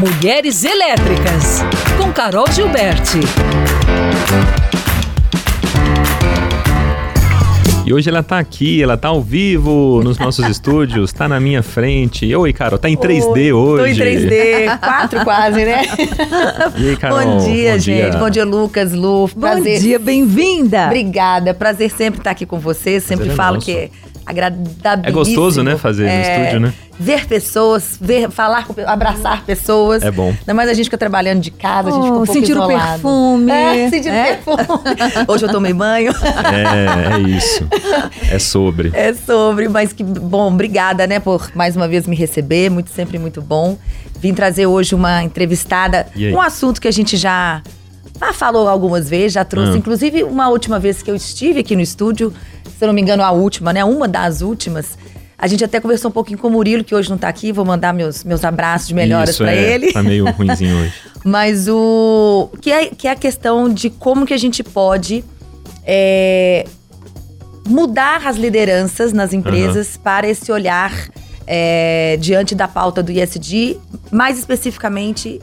Mulheres Elétricas, com Carol Gilberti. E hoje ela tá aqui, ela tá ao vivo nos nossos estúdios, tá na minha frente. Oi, Carol, tá em 3D hoje. Tô em 3D, 4 quase, né? E aí, Carol? Bom dia, gente. Bom dia, Lucas, Lu. Prazer. Bom dia, bem-vinda. Obrigada. Prazer sempre estar aqui com vocês. Sempre Prazer é falo nosso. que é agradabilíssimo. É gostoso, né, fazer no estúdio, né? Ver pessoas, ver, falar com, abraçar pessoas. É bom. Ainda mais a gente fica trabalhando de casa, a gente Oh, fica um pouco sentir o perfume. É, sentir o É? perfume. Hoje eu tomei banho. É, é isso. É sobre. É sobre, mas que bom, obrigada, né, por mais uma vez me receber, muito sempre muito bom. Vim trazer hoje uma entrevistada, um assunto que a gente já, já falou algumas vezes, já trouxe, Ah. inclusive uma última vez que eu estive aqui no estúdio, se eu não me engano a última, né, uma das últimas. A gente até conversou um pouquinho com o Murilo, que hoje não tá aqui, vou mandar meus, meus abraços de melhoras pra é, ele. Tá meio ruimzinho hoje. Mas o. Que é, que é a questão de como que a gente pode é, mudar as lideranças nas empresas para esse olhar é, diante da pauta do ISD, mais especificamente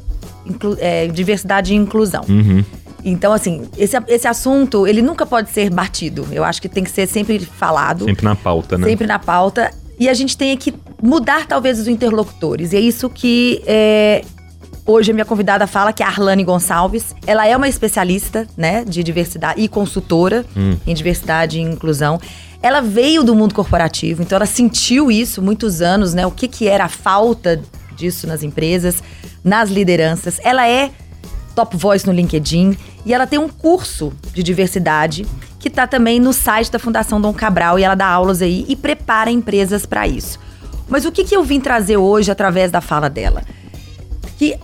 é, diversidade e inclusão. Uhum. Então, assim, esse, esse assunto, ele nunca pode ser batido. Eu acho que tem que ser sempre falado Sempre na pauta, né? sempre na pauta. E a gente tem que mudar, talvez, os interlocutores. E é isso que é, hoje a minha convidada fala, que é a Arlane Gonçalves. Ela é uma especialista, né, de diversidade e consultora em diversidade e inclusão. Ela veio do mundo corporativo, então ela sentiu isso muitos anos, né? O que, que era a falta disso nas empresas, nas lideranças. Ela é Top Voice no LinkedIn e ela tem um curso de diversidade que tá também no site da Fundação Dom Cabral e ela dá aulas aí e prepara empresas para isso. Mas o que, que eu vim trazer hoje através da fala dela? Que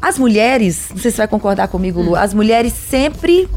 as mulheres, não sei se você vai concordar comigo, Lu, as mulheres sempre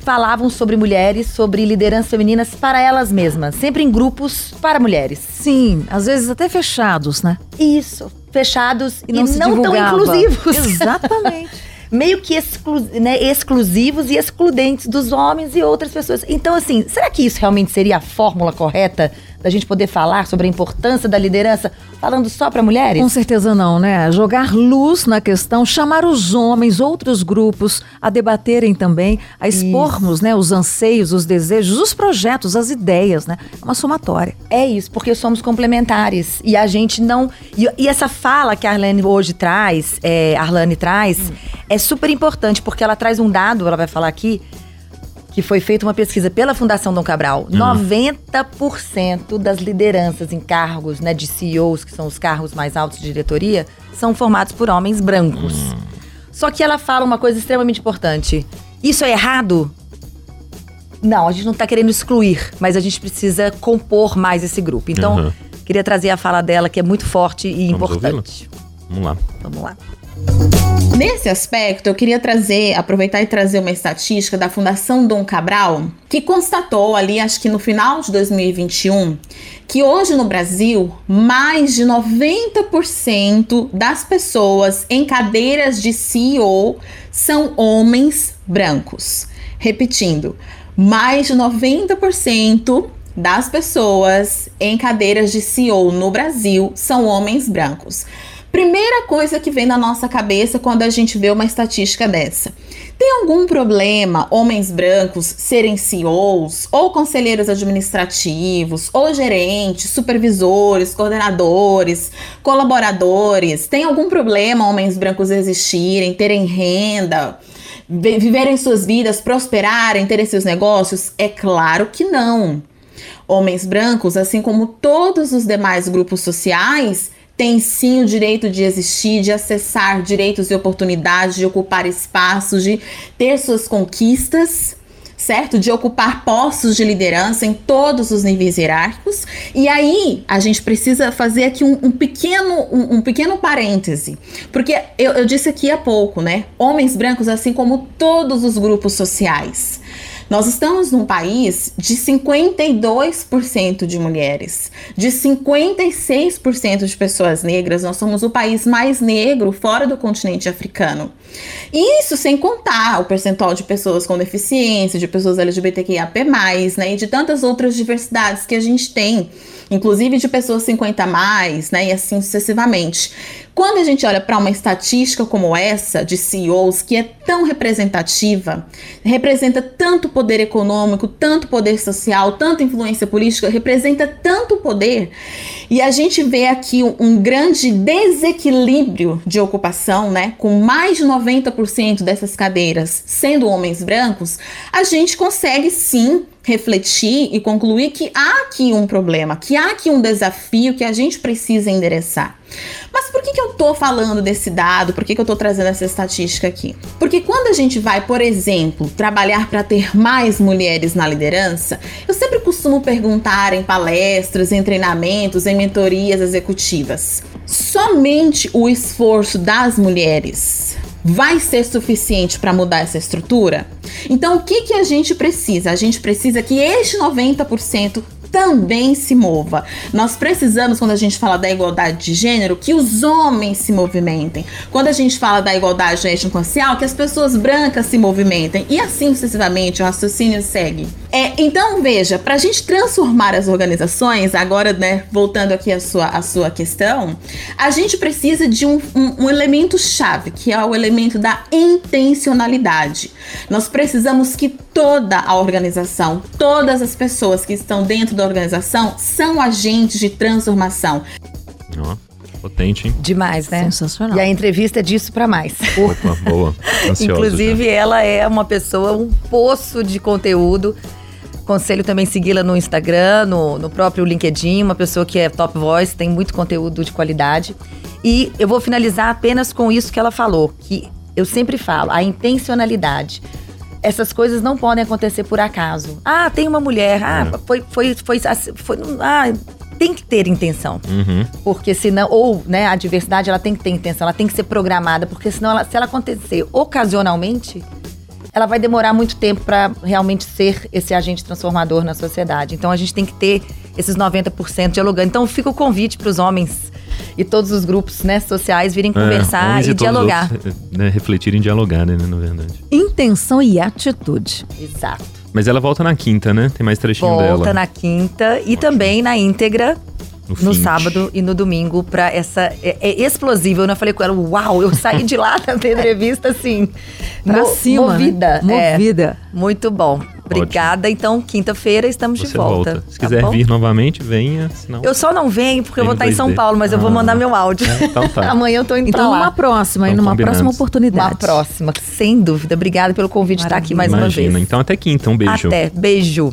falavam sobre mulheres, sobre lideranças femininas para elas mesmas, sempre em grupos para mulheres. Sim, às vezes até fechados, né? Isso, fechados e, E não, se não tão inclusivos. Exatamente. Meio que exclu né, exclusivos e excludentes dos homens e outras pessoas. Então, assim, será que isso realmente seria a fórmula correta da gente poder falar sobre a importância da liderança falando só para mulheres? Com certeza não, né? Jogar luz na questão, chamar os homens, outros grupos a debaterem também, a expormos, né, os anseios, os desejos, os projetos, as ideias, né? É uma somatória. É isso, porque somos complementares. E a gente não. E, e essa fala que a Arlene hoje traz, é, a Arlane traz, é super importante, porque ela traz um dado, ela vai falar aqui, que foi feita uma pesquisa pela Fundação Dom Cabral. 90% das lideranças em cargos né, de CEOs, que são os cargos mais altos de diretoria, são formados por homens brancos. Só que ela fala uma coisa extremamente importante. Isso é errado? Não, a gente não tá querendo excluir, mas a gente precisa compor mais esse grupo. Então, Uhum. queria trazer a fala dela, que é muito forte e Vamos importante. Vamos lá. Vamos lá. Nesse aspecto, eu queria trazer, aproveitar e trazer uma estatística da Fundação Dom Cabral, que constatou ali, acho que no final de 2021, que hoje no Brasil, mais de 90% das pessoas em cadeiras de CEO são homens brancos. Repetindo, mais de 90% das pessoas em cadeiras de CEO no Brasil são homens brancos. Primeira coisa que vem na nossa cabeça quando a gente vê uma estatística dessa. Tem algum problema homens brancos serem CEOs, ou conselheiros administrativos, ou gerentes, supervisores, coordenadores, colaboradores? Tem algum problema homens brancos existirem, terem renda, vi- viverem suas vidas, prosperarem, terem seus negócios? É claro que não. Homens brancos, assim como todos os demais grupos sociais, têm sim o direito de existir, de acessar direitos e oportunidades, de ocupar espaços, de ter suas conquistas, certo? De ocupar postos de liderança em todos os níveis hierárquicos. E aí a gente precisa fazer aqui um, um pequeno um, um pequeno parêntese, porque eu, eu disse aqui há pouco, né? Homens brancos, assim como todos os grupos sociais. Nós estamos num país de 52% de mulheres, de 56% de pessoas negras. Nós somos o país mais negro fora do continente africano. Isso sem contar o percentual de pessoas com deficiência, de pessoas LGBTQIAP+, né, e de tantas outras diversidades que a gente tem inclusive de pessoas 50 a mais, né, e assim sucessivamente. Quando a gente olha para uma estatística como essa de CEOs, que é tão representativa, representa tanto poder econômico, tanto poder social, tanta influência política, representa tanto poder, e a gente vê aqui um grande desequilíbrio de ocupação, né, com mais de 90% dessas cadeiras sendo homens brancos, a gente consegue sim refletir e concluir que há aqui um problema, que há aqui um desafio que a gente precisa endereçar. Mas por que, que eu tô falando desse dado? Por que, que eu tô trazendo essa estatística aqui? Porque quando a gente vai, por exemplo, trabalhar para ter mais mulheres na liderança, eu sempre costumo perguntar em palestras, em treinamentos, em mentorias executivas: somente o esforço das mulheres vai ser suficiente para mudar essa estrutura? Então, o que, que a gente precisa? A gente precisa que este 90% também se mova. Nós precisamos, quando a gente fala da igualdade de gênero, que os homens se movimentem. Quando a gente fala da igualdade étnico-racial, que as pessoas brancas se movimentem. E assim sucessivamente, o raciocínio segue. É, então, veja, para a gente transformar as organizações, agora, né, voltando aqui à sua, à sua questão, a gente precisa de um, um, um elemento chave, que é o elemento da intencionalidade. Nós precisamos que toda a organização, todas as pessoas que estão dentro da organização são agentes de transformação. Ó, potente, hein? Demais, né? Sensacional. E a entrevista é disso para mais. Opa, boa. Ansioso Inclusive, já. ela é uma pessoa, um poço de conteúdo. Conselho também segui-la no Instagram, no, no próprio LinkedIn, uma pessoa que é top voice, tem muito conteúdo de qualidade. E eu vou finalizar apenas com isso que ela falou, que eu sempre falo, a intencionalidade. Essas coisas não podem acontecer por acaso. Ah, tem uma mulher, ah, É. foi, foi, foi, foi, ah, tem que ter intenção. Uhum. Porque senão, ou né, a diversidade ela tem que ter intenção, ela tem que ser programada, porque senão, ela- se ela acontecer ocasionalmente, ela vai demorar muito tempo para realmente ser esse agente transformador na sociedade. Então a gente tem que ter esses 90% dialogando. Então fica o convite para os homens e todos os grupos né, sociais virem conversar homens e, os dialogar. outros, né, refletirem e dialogar, né, na verdade. Intenção e atitude. Exato. Mas ela volta na quinta, né? Tem mais trechinho Volta dela. na quinta e também na íntegra No, no sábado e no domingo pra essa. É, é explosivo. Eu não falei com ela, uau, eu saí de lá da entrevista assim. Pra mo- cima. Movida. Né? é. Movida. muito bom. Obrigada. Então, quinta-feira estamos Você de volta. volta. Se tá quiser bom? vir novamente, venha. Senão... Eu só não venho porque eu vou estar em São 2D. Paulo, mas eu vou Ah. mandar meu áudio. É, então tá. Amanhã eu tô indo Então, numa próxima, Então, numa próxima oportunidade. Uma próxima, sem dúvida. Obrigada pelo convite de estar aqui mais uma Imagina. vez. Então até quinta. Um beijo. Até. Beijo.